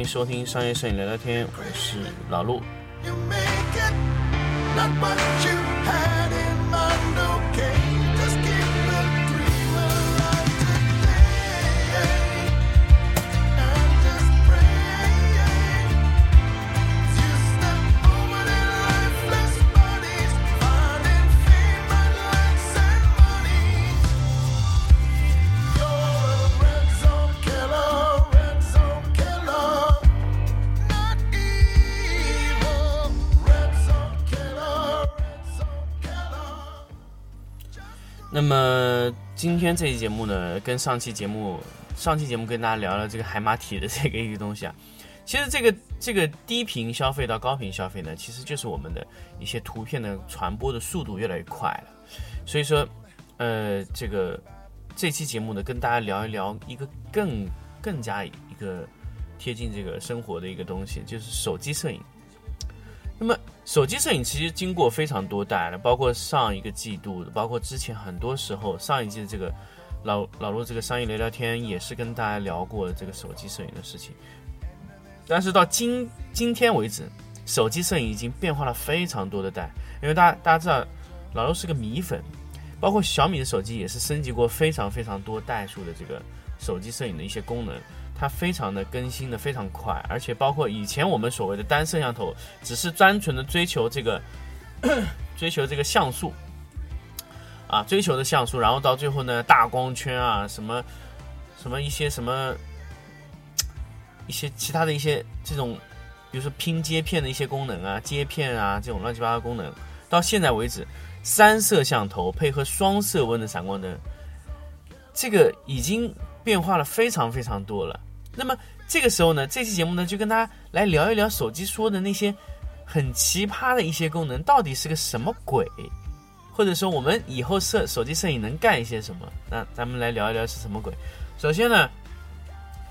欢迎收听商业摄影聊聊天，我是老陆。那么今天这期节目呢，跟上期节目上期节目跟大家聊了这个海马体的这个一个东西啊。其实这个这个低频消费到高频消费呢，其实就是我们的一些图片的传播的速度越来越快了。所以说，呃，这个这期节目呢，跟大家聊一聊一个更更加一个贴近这个生活的一个东西，就是手机摄影。那么手机摄影其实经过非常多代了，包括上一个季度，包括之前很多时候上一季的这个老老陆这个商业聊聊天也是跟大家聊过这个手机摄影的事情。但是到今今天为止，手机摄影已经变化了非常多的代，因为大家大家知道老陆是个米粉，包括小米的手机也是升级过非常非常多代数的这个手机摄影的一些功能。它非常的更新的非常快，而且包括以前我们所谓的单摄像头，只是单纯的追求这个 追求这个像素啊，追求的像素，然后到最后呢，大光圈啊，什么什么一些什么一些其他的一些这种，比如说拼接片的一些功能啊，接片啊这种乱七八糟功能，到现在为止，三摄像头配合双色温的闪光灯，这个已经变化了非常非常多了。那么这个时候呢，这期节目呢，就跟大家来聊一聊手机说的那些很奇葩的一些功能，到底是个什么鬼？或者说我们以后摄手机摄影能干一些什么？那咱们来聊一聊是什么鬼。首先呢，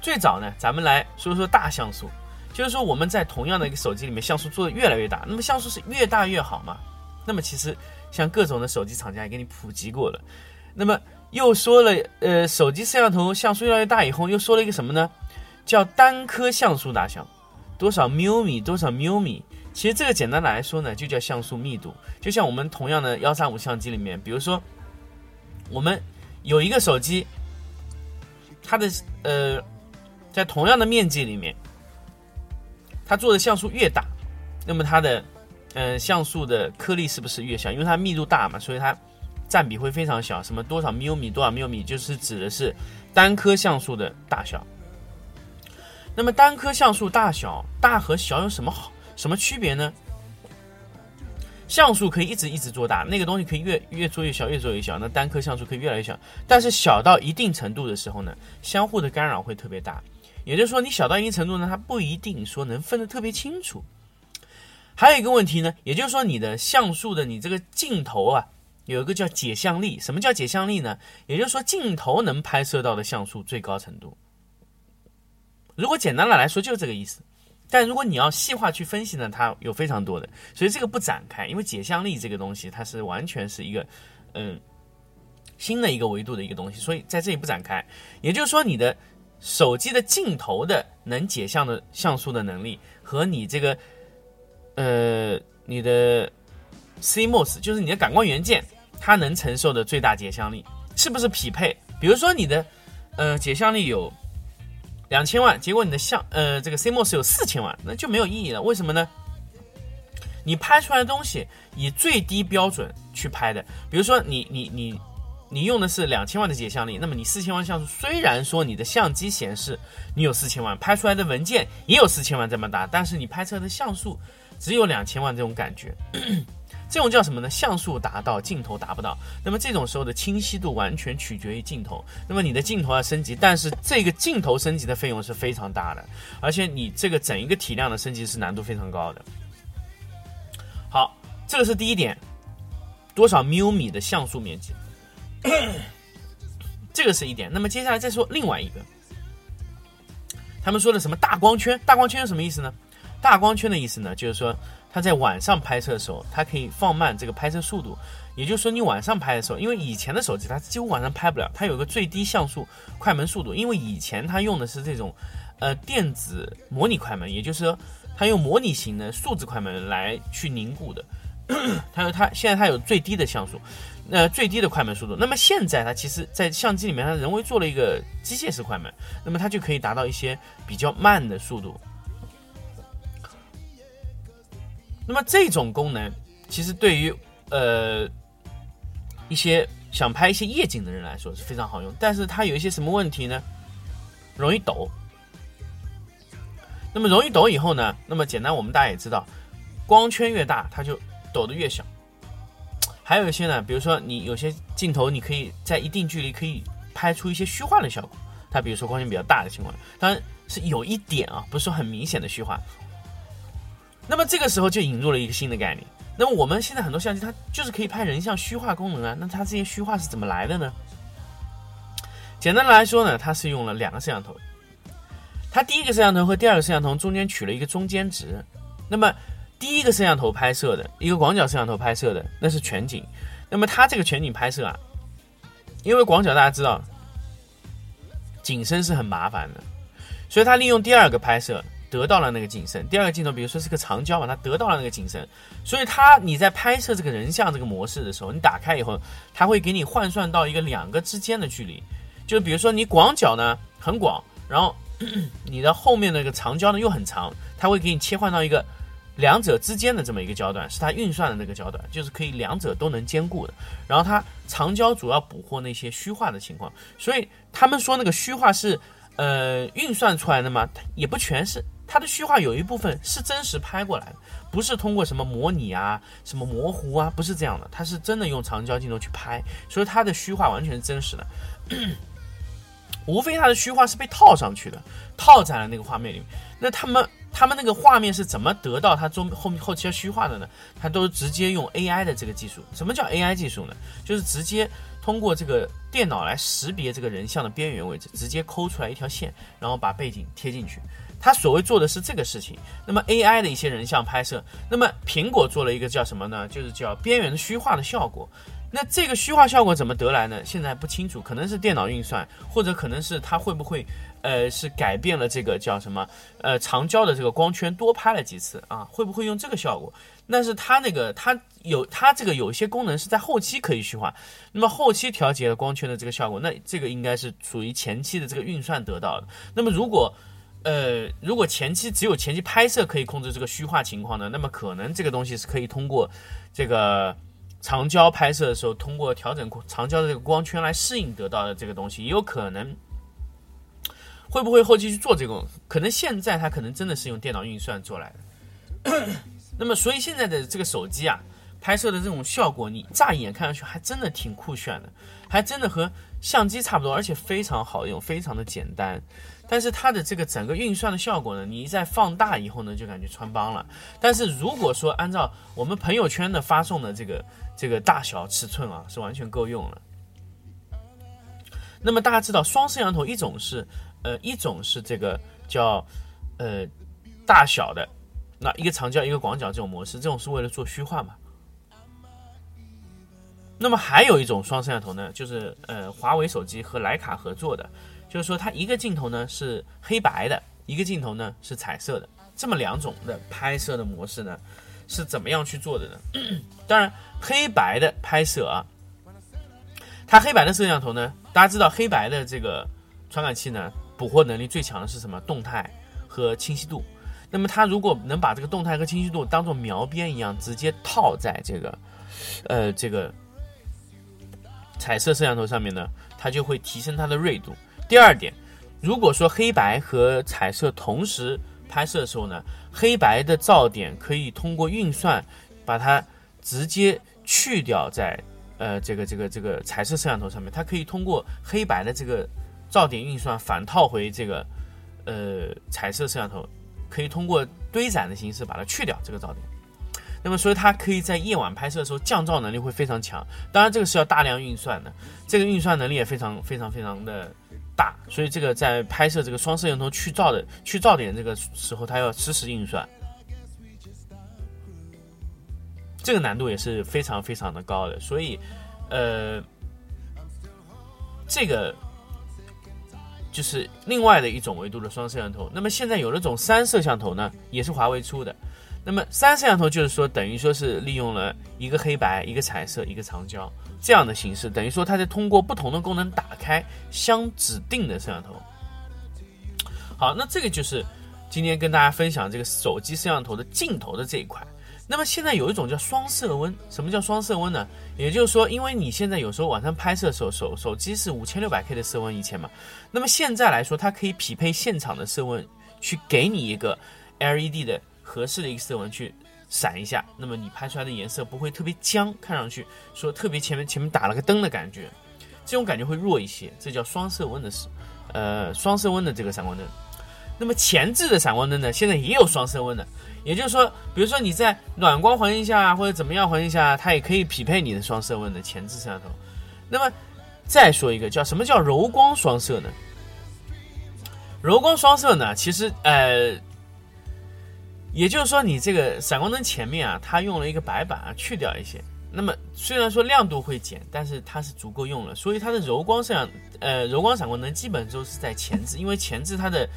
最早呢，咱们来说说大像素，就是说我们在同样的一个手机里面，像素做的越来越大，那么像素是越大越好嘛？那么其实像各种的手机厂家也给你普及过了，那么又说了，呃，手机摄像头像素越来越大以后，又说了一个什么呢？叫单颗像素大小，多少缪米多少缪米。其实这个简单的来说呢，就叫像素密度。就像我们同样的幺三五相机里面，比如说我们有一个手机，它的呃，在同样的面积里面，它做的像素越大，那么它的呃像素的颗粒是不是越小？因为它密度大嘛，所以它占比会非常小。什么多少缪米多少缪米，就是指的是单颗像素的大小。那么单颗像素大小，大和小有什么好什么区别呢？像素可以一直一直做大，那个东西可以越越做越小，越做越小。那单颗像素可以越来越小，但是小到一定程度的时候呢，相互的干扰会特别大。也就是说，你小到一定程度呢，它不一定说能分得特别清楚。还有一个问题呢，也就是说，你的像素的你这个镜头啊，有一个叫解像力。什么叫解像力呢？也就是说，镜头能拍摄到的像素最高程度。如果简单的来说，就是这个意思。但如果你要细化去分析呢，它有非常多的，所以这个不展开，因为解像力这个东西，它是完全是一个嗯新的一个维度的一个东西，所以在这里不展开。也就是说，你的手机的镜头的能解像的像素的能力和你这个呃你的 CMOS，就是你的感光元件，它能承受的最大解像力是不是匹配？比如说你的呃解像力有。两千万，结果你的像呃这个 CMOS 有四千万，那就没有意义了。为什么呢？你拍出来的东西以最低标准去拍的，比如说你你你你用的是两千万的解像力，那么你四千万像素，虽然说你的相机显示你有四千万，拍出来的文件也有四千万这么大，但是你拍出来的像素只有两千万这种感觉。这种叫什么呢？像素达到，镜头达不到。那么这种时候的清晰度完全取决于镜头。那么你的镜头要升级，但是这个镜头升级的费用是非常大的，而且你这个整一个体量的升级是难度非常高的。好，这个是第一点，多少缪米的像素面积，这个是一点。那么接下来再说另外一个，他们说的什么大光圈？大光圈是什么意思呢？大光圈的意思呢，就是说它在晚上拍摄的时候，它可以放慢这个拍摄速度。也就是说，你晚上拍的时候，因为以前的手机它几乎晚上拍不了，它有个最低像素快门速度。因为以前它用的是这种，呃电子模拟快门，也就是说它用模拟型的数字快门来去凝固的。它有它现在它有最低的像素，呃最低的快门速度。那么现在它其实在相机里面，它人为做了一个机械式快门，那么它就可以达到一些比较慢的速度。那么这种功能其实对于呃一些想拍一些夜景的人来说是非常好用，但是它有一些什么问题呢？容易抖。那么容易抖以后呢？那么简单，我们大家也知道，光圈越大，它就抖得越小。还有一些呢，比如说你有些镜头，你可以在一定距离可以拍出一些虚化的效果。它比如说光圈比较大的情况，当然是有一点啊，不是很明显的虚化。那么这个时候就引入了一个新的概念。那么我们现在很多相机它就是可以拍人像虚化功能啊，那它这些虚化是怎么来的呢？简单的来说呢，它是用了两个摄像头，它第一个摄像头和第二个摄像头中间取了一个中间值。那么第一个摄像头拍摄的一个广角摄像头拍摄的那是全景，那么它这个全景拍摄啊，因为广角大家知道景深是很麻烦的，所以它利用第二个拍摄得到了那个景深。第二个镜头，比如说是个长焦嘛，它得到了那个景深，所以它你在拍摄这个人像这个模式的时候，你打开以后，它会给你换算到一个两个之间的距离。就比如说你广角呢很广，然后 你的后面那个长焦呢又很长，它会给你切换到一个两者之间的这么一个焦段，是它运算的那个焦段，就是可以两者都能兼顾的。然后它长焦主要捕获那些虚化的情况，所以他们说那个虚化是呃运算出来的吗？也不全是，它的虚化有一部分是真实拍过来的，不是通过什么模拟啊、什么模糊啊，不是这样的，它是真的用长焦镜头去拍，所以它的虚化完全是真实的。无非它的虚化是被套上去的，套在了那个画面里面。那他们他们那个画面是怎么得到它中后后期要虚化的呢？它都直接用 AI 的这个技术。什么叫 AI 技术呢？就是直接通过这个电脑来识别这个人像的边缘位置，直接抠出来一条线，然后把背景贴进去。它所谓做的是这个事情。那么 AI 的一些人像拍摄，那么苹果做了一个叫什么呢？就是叫边缘虚化的效果。那这个虚化效果怎么得来呢？现在不清楚，可能是电脑运算，或者可能是它会不会，呃，是改变了这个叫什么，呃，长焦的这个光圈多拍了几次啊？会不会用这个效果？但是它那个它有它这个有一些功能是在后期可以虚化，那么后期调节了光圈的这个效果，那这个应该是属于前期的这个运算得到的。那么如果呃，如果前期只有前期拍摄可以控制这个虚化情况的，那么可能这个东西是可以通过这个。长焦拍摄的时候，通过调整长焦的这个光圈来适应得到的这个东西，也有可能会不会后期去做这个？可能现在它可能真的是用电脑运算做来的。那么，所以现在的这个手机啊，拍摄的这种效果，你乍一眼看上去还真的挺酷炫的，还真的和相机差不多，而且非常好用，非常的简单。但是它的这个整个运算的效果呢，你一再放大以后呢，就感觉穿帮了。但是如果说按照我们朋友圈的发送的这个这个大小尺寸啊，是完全够用了。那么大家知道，双摄像头一种是呃一种是这个叫呃大小的，那一个长焦一个广角这种模式，这种是为了做虚化嘛。那么还有一种双摄像头呢，就是呃华为手机和徕卡合作的。就是说，它一个镜头呢是黑白的，一个镜头呢是彩色的，这么两种的拍摄的模式呢，是怎么样去做的呢？当然，黑白的拍摄啊，它黑白的摄像头呢，大家知道黑白的这个传感器呢，捕获能力最强的是什么？动态和清晰度。那么它如果能把这个动态和清晰度当做描边一样，直接套在这个，呃，这个彩色摄像头上面呢，它就会提升它的锐度。第二点，如果说黑白和彩色同时拍摄的时候呢，黑白的噪点可以通过运算把它直接去掉在呃这个这个这个彩色摄像头上面，它可以通过黑白的这个噪点运算反套回这个呃彩色摄像头，可以通过堆攒的形式把它去掉这个噪点。那么所以它可以在夜晚拍摄的时候降噪能力会非常强，当然这个是要大量运算的，这个运算能力也非常非常非常的。大，所以这个在拍摄这个双摄像头去噪的去噪点这个时候，它要实时运算，这个难度也是非常非常的高的。所以，呃，这个就是另外的一种维度的双摄像头。那么现在有那种三摄像头呢，也是华为出的。那么三摄像头就是说，等于说是利用了一个黑白、一个彩色、一个长焦这样的形式，等于说它在通过不同的功能打开相指定的摄像头。好，那这个就是今天跟大家分享这个手机摄像头的镜头的这一块。那么现在有一种叫双色温，什么叫双色温呢？也就是说，因为你现在有时候晚上拍摄的时候，手手机是五千六百 K 的色温以前嘛，那么现在来说，它可以匹配现场的色温，去给你一个 LED 的合适的一个色温去闪一下，那么你拍出来的颜色不会特别僵，看上去说特别前面前面打了个灯的感觉，这种感觉会弱一些，这叫双色温的是，呃，双色温的这个闪光灯。那么前置的闪光灯呢，现在也有双色温的，也就是说，比如说你在暖光环境下或者怎么样环境下，它也可以匹配你的双色温的前置摄像头。那么再说一个叫什么叫柔光双摄呢？柔光双摄呢，其实呃，也就是说你这个闪光灯前面啊，它用了一个白板啊，去掉一些。那么虽然说亮度会减，但是它是足够用了，所以它的柔光摄像呃柔光闪光灯基本都是在前置，因为前置它的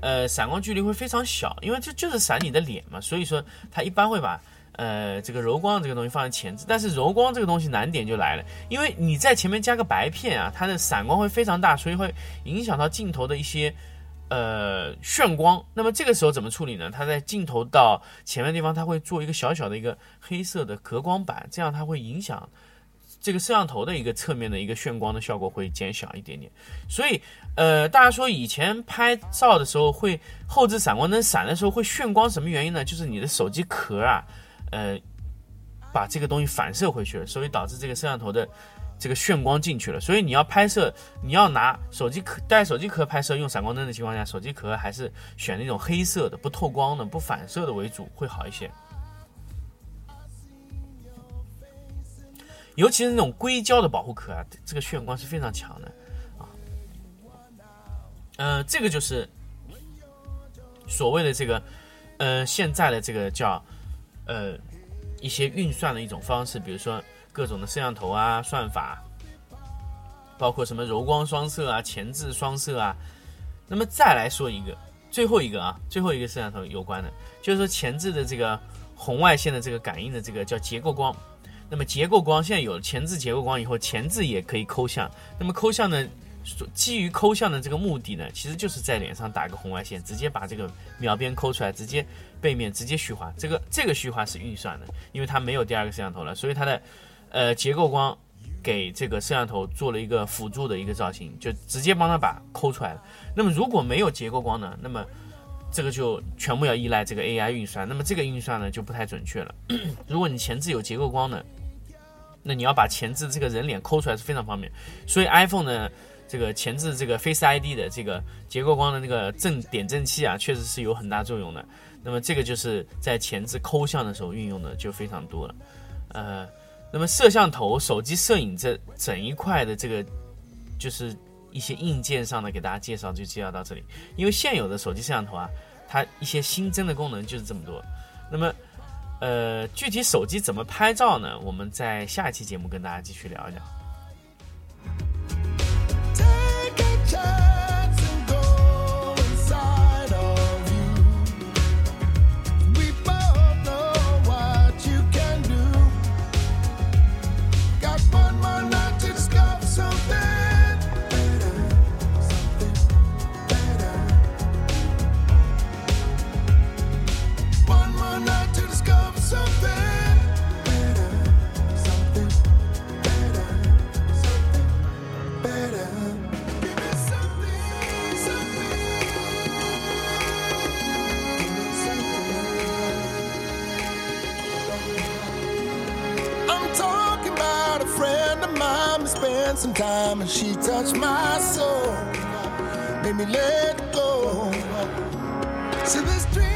呃闪光距离会非常小，因为这就是闪你的脸嘛，所以说它一般会把呃这个柔光这个东西放在前置。但是柔光这个东西难点就来了，因为你在前面加个白片啊，它的闪光会非常大，所以会影响到镜头的一些。呃，炫光，那么这个时候怎么处理呢？它在镜头到前面地方，它会做一个小小的一个黑色的隔光板，这样它会影响这个摄像头的一个侧面的一个炫光的效果会减小一点点。所以，呃，大家说以前拍照的时候会后置闪光灯闪的时候会炫光，什么原因呢？就是你的手机壳啊，呃，把这个东西反射回去了，所以导致这个摄像头的。这个眩光进去了，所以你要拍摄，你要拿手机壳带手机壳拍摄，用闪光灯的情况下，手机壳还是选那种黑色的、不透光的、不反射的为主，会好一些。尤其是那种硅胶的保护壳啊，这个眩光是非常强的啊。呃，这个就是所谓的这个，呃，现在的这个叫呃一些运算的一种方式，比如说。各种的摄像头啊，算法，包括什么柔光双摄啊、前置双摄啊。那么再来说一个，最后一个啊，最后一个摄像头有关的，就是说前置的这个红外线的这个感应的这个叫结构光。那么结构光现在有前置结构光以后，前置也可以抠像。那么抠像呢，基于抠像的这个目的呢，其实就是在脸上打个红外线，直接把这个秒边抠出来，直接背面直接虚化。这个这个虚化是运算的，因为它没有第二个摄像头了，所以它的。呃，结构光给这个摄像头做了一个辅助的一个造型，就直接帮它把抠出来了。那么如果没有结构光呢？那么这个就全部要依赖这个 AI 运算。那么这个运算呢就不太准确了。如果你前置有结构光呢，那你要把前置这个人脸抠出来是非常方便。所以 iPhone 呢，这个前置这个 Face ID 的这个结构光的那个正点阵器啊，确实是有很大作用的。那么这个就是在前置抠像的时候运用的就非常多了。呃。那么摄像头、手机摄影这整一块的这个，就是一些硬件上的给大家介绍就介绍到这里。因为现有的手机摄像头啊，它一些新增的功能就是这么多。那么，呃，具体手机怎么拍照呢？我们在下一期节目跟大家继续聊一聊。Spent some time and she touched my soul. Made me let go. See this dream